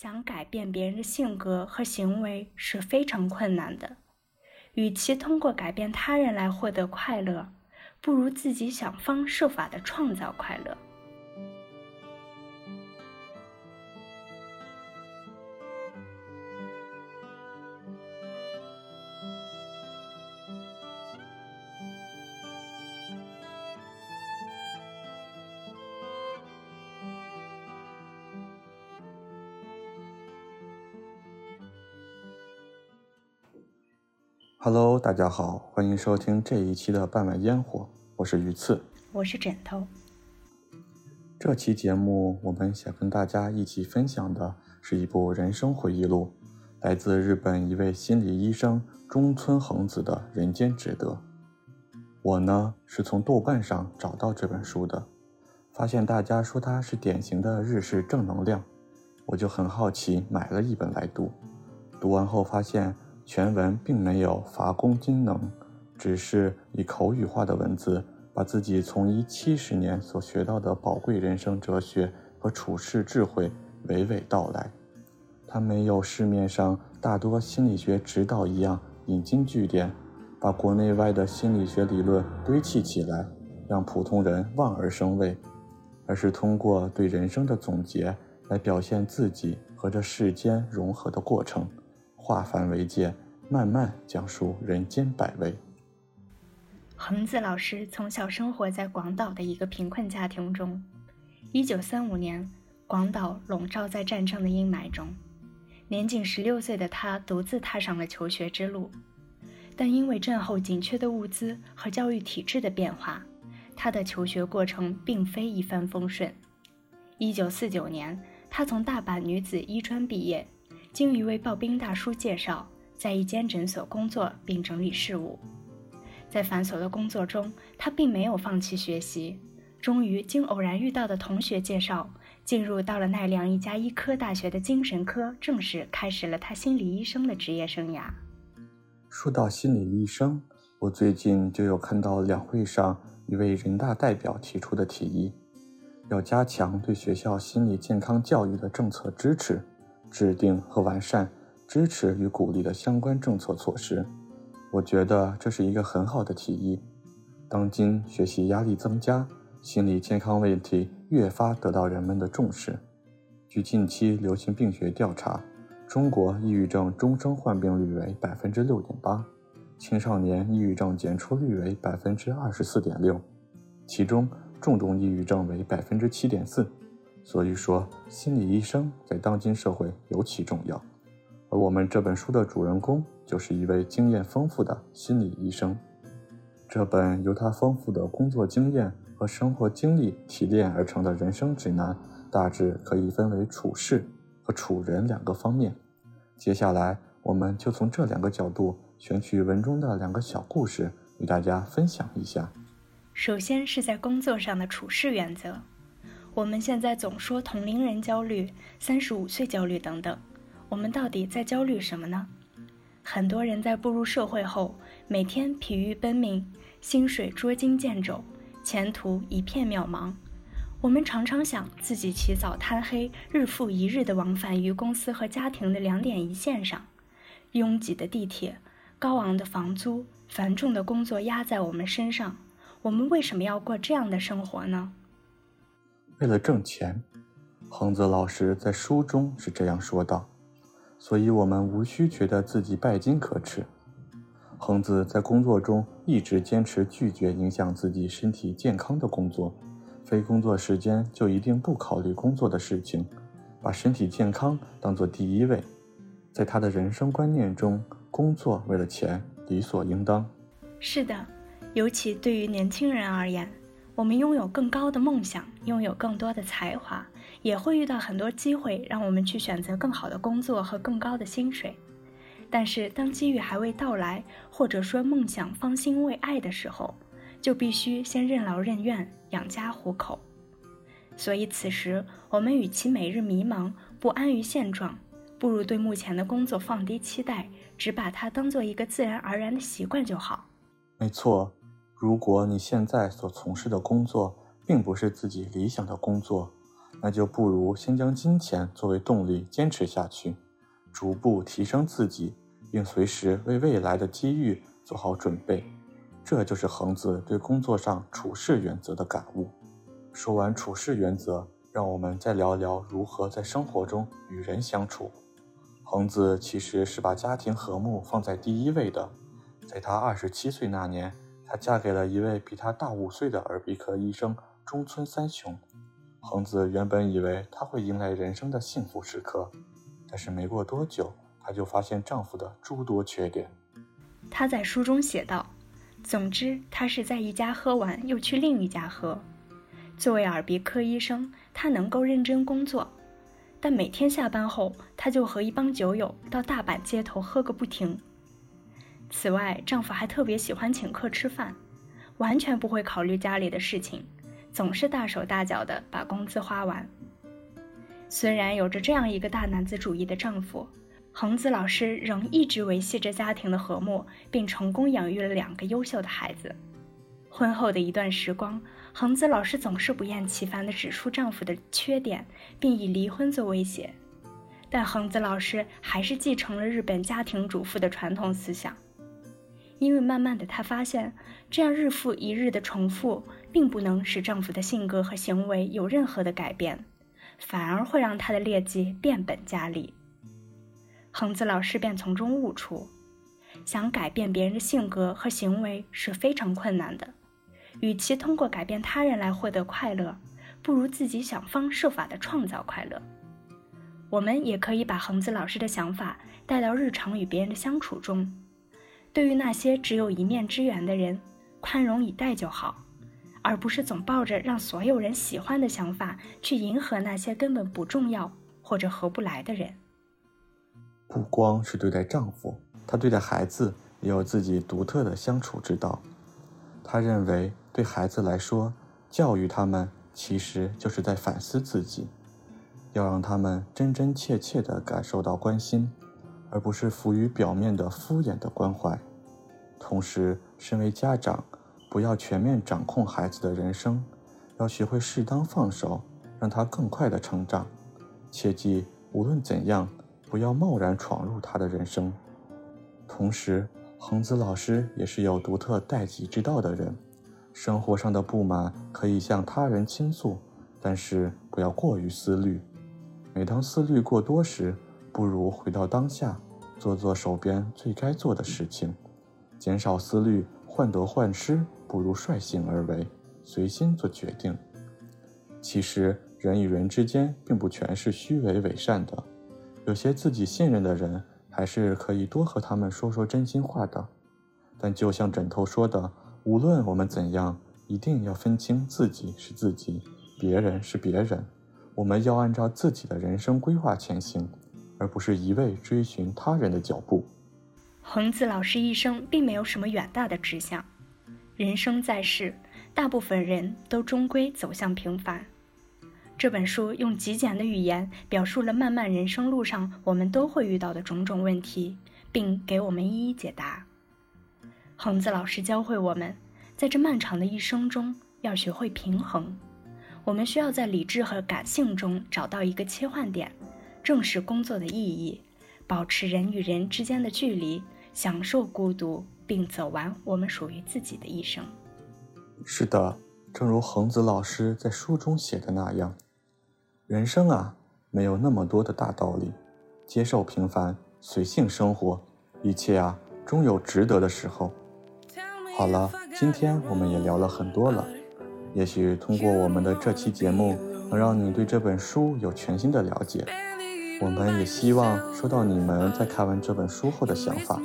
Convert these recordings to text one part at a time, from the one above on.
想改变别人的性格和行为是非常困难的。与其通过改变他人来获得快乐，不如自己想方设法的创造快乐。Hello，大家好，欢迎收听这一期的半碗烟火，我是鱼刺，我是枕头。这期节目我们想跟大家一起分享的是一部人生回忆录，来自日本一位心理医生中村恒子的《人间值得》。我呢是从豆瓣上找到这本书的，发现大家说它是典型的日式正能量，我就很好奇买了一本来读。读完后发现。全文并没有伐功精能，只是以口语化的文字，把自己从医七十年所学到的宝贵人生哲学和处世智慧娓娓道来。他没有市面上大多心理学指导一样引经据典，把国内外的心理学理论堆砌起来，让普通人望而生畏，而是通过对人生的总结来表现自己和这世间融合的过程。化繁为简，慢慢讲述人间百味。恒子老师从小生活在广岛的一个贫困家庭中。一九三五年，广岛笼罩在战争的阴霾中，年仅十六岁的他独自踏上了求学之路。但因为战后紧缺的物资和教育体制的变化，他的求学过程并非一帆风顺。一九四九年，他从大阪女子医专毕业。经一位刨冰大叔介绍，在一间诊所工作并整理事务。在繁琐的工作中，他并没有放弃学习。终于，经偶然遇到的同学介绍，进入到了奈良一家医科大学的精神科，正式开始了他心理医生的职业生涯。说到心理医生，我最近就有看到两会上一位人大代表提出的提议，要加强对学校心理健康教育的政策支持。制定和完善支持与鼓励的相关政策措施，我觉得这是一个很好的提议。当今学习压力增加，心理健康问题越发得到人们的重视。据近期流行病学调查，中国抑郁症终生患病率为百分之六点八，青少年抑郁症检出率为百分之二十四点六，其中重度抑郁症为百分之七点四。所以说，心理医生在当今社会尤其重要，而我们这本书的主人公就是一位经验丰富的心理医生。这本由他丰富的工作经验和生活经历提炼而成的人生指南，大致可以分为处事和处人两个方面。接下来，我们就从这两个角度选取文中的两个小故事，与大家分享一下。首先是在工作上的处事原则。我们现在总说同龄人焦虑、三十五岁焦虑等等，我们到底在焦虑什么呢？很多人在步入社会后，每天疲于奔命，薪水捉襟见肘，前途一片渺茫。我们常常想自己起早贪黑，日复一日地往返于公司和家庭的两点一线上，拥挤的地铁、高昂的房租、繁重的工作压在我们身上，我们为什么要过这样的生活呢？为了挣钱，恒子老师在书中是这样说道。所以，我们无需觉得自己拜金可耻。恒子在工作中一直坚持拒绝影响自己身体健康的工作，非工作时间就一定不考虑工作的事情，把身体健康当做第一位。在他的人生观念中，工作为了钱理所应当。是的，尤其对于年轻人而言。我们拥有更高的梦想，拥有更多的才华，也会遇到很多机会，让我们去选择更好的工作和更高的薪水。但是，当机遇还未到来，或者说梦想方兴未艾的时候，就必须先任劳任怨，养家糊口。所以，此时我们与其每日迷茫不安于现状，不如对目前的工作放低期待，只把它当做一个自然而然的习惯就好。没错。如果你现在所从事的工作并不是自己理想的工作，那就不如先将金钱作为动力坚持下去，逐步提升自己，并随时为未来的机遇做好准备。这就是恒子对工作上处事原则的感悟。说完处事原则，让我们再聊聊如何在生活中与人相处。恒子其实是把家庭和睦放在第一位的。在她二十七岁那年，她嫁给了一位比她大五岁的耳鼻科医生中村三雄。恒子原本以为她会迎来人生的幸福时刻，但是没过多久，她就发现丈夫的诸多缺点。她在书中写道。总之，他是在一家喝完又去另一家喝。作为耳鼻科医生，他能够认真工作，但每天下班后，他就和一帮酒友到大阪街头喝个不停。此外，丈夫还特别喜欢请客吃饭，完全不会考虑家里的事情，总是大手大脚的把工资花完。虽然有着这样一个大男子主义的丈夫。恒子老师仍一直维系着家庭的和睦，并成功养育了两个优秀的孩子。婚后的一段时光，恒子老师总是不厌其烦地指出丈夫的缺点，并以离婚做威胁。但恒子老师还是继承了日本家庭主妇的传统思想，因为慢慢的她发现，这样日复一日的重复，并不能使丈夫的性格和行为有任何的改变，反而会让他的劣迹变本加厉。恒子老师便从中悟出，想改变别人的性格和行为是非常困难的。与其通过改变他人来获得快乐，不如自己想方设法地创造快乐。我们也可以把恒子老师的想法带到日常与别人的相处中。对于那些只有一面之缘的人，宽容以待就好，而不是总抱着让所有人喜欢的想法去迎合那些根本不重要或者合不来的人。不光是对待丈夫，她对待孩子也有自己独特的相处之道。她认为，对孩子来说，教育他们其实就是在反思自己，要让他们真真切切地感受到关心，而不是浮于表面的敷衍的关怀。同时，身为家长，不要全面掌控孩子的人生，要学会适当放手，让他更快的成长。切记，无论怎样。不要贸然闯入他的人生。同时，恒子老师也是有独特待己之道的人。生活上的不满可以向他人倾诉，但是不要过于思虑。每当思虑过多时，不如回到当下，做做手边最该做的事情，减少思虑，患得患失，不如率性而为，随心做决定。其实，人与人之间并不全是虚伪伪善的。有些自己信任的人，还是可以多和他们说说真心话的。但就像枕头说的，无论我们怎样，一定要分清自己是自己，别人是别人。我们要按照自己的人生规划前行，而不是一味追寻他人的脚步。恒子老师一生并没有什么远大的志向，人生在世，大部分人都终归走向平凡。这本书用极简的语言表述了漫漫人生路上我们都会遇到的种种问题，并给我们一一解答。恒子老师教会我们，在这漫长的一生中要学会平衡。我们需要在理智和感性中找到一个切换点，正视工作的意义，保持人与人之间的距离，享受孤独，并走完我们属于自己的一生。是的，正如恒子老师在书中写的那样。人生啊，没有那么多的大道理，接受平凡，随性生活，一切啊，终有值得的时候。好了，今天我们也聊了很多了，也许通过我们的这期节目，能让你对这本书有全新的了解。我们也希望收到你们在看完这本书后的想法。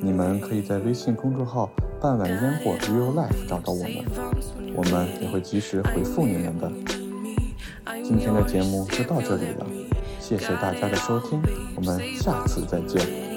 你们可以在微信公众号“半碗烟火 Real Life” 找到我们，我们也会及时回复你们的。今天的节目就到这里了，谢谢大家的收听，我们下次再见。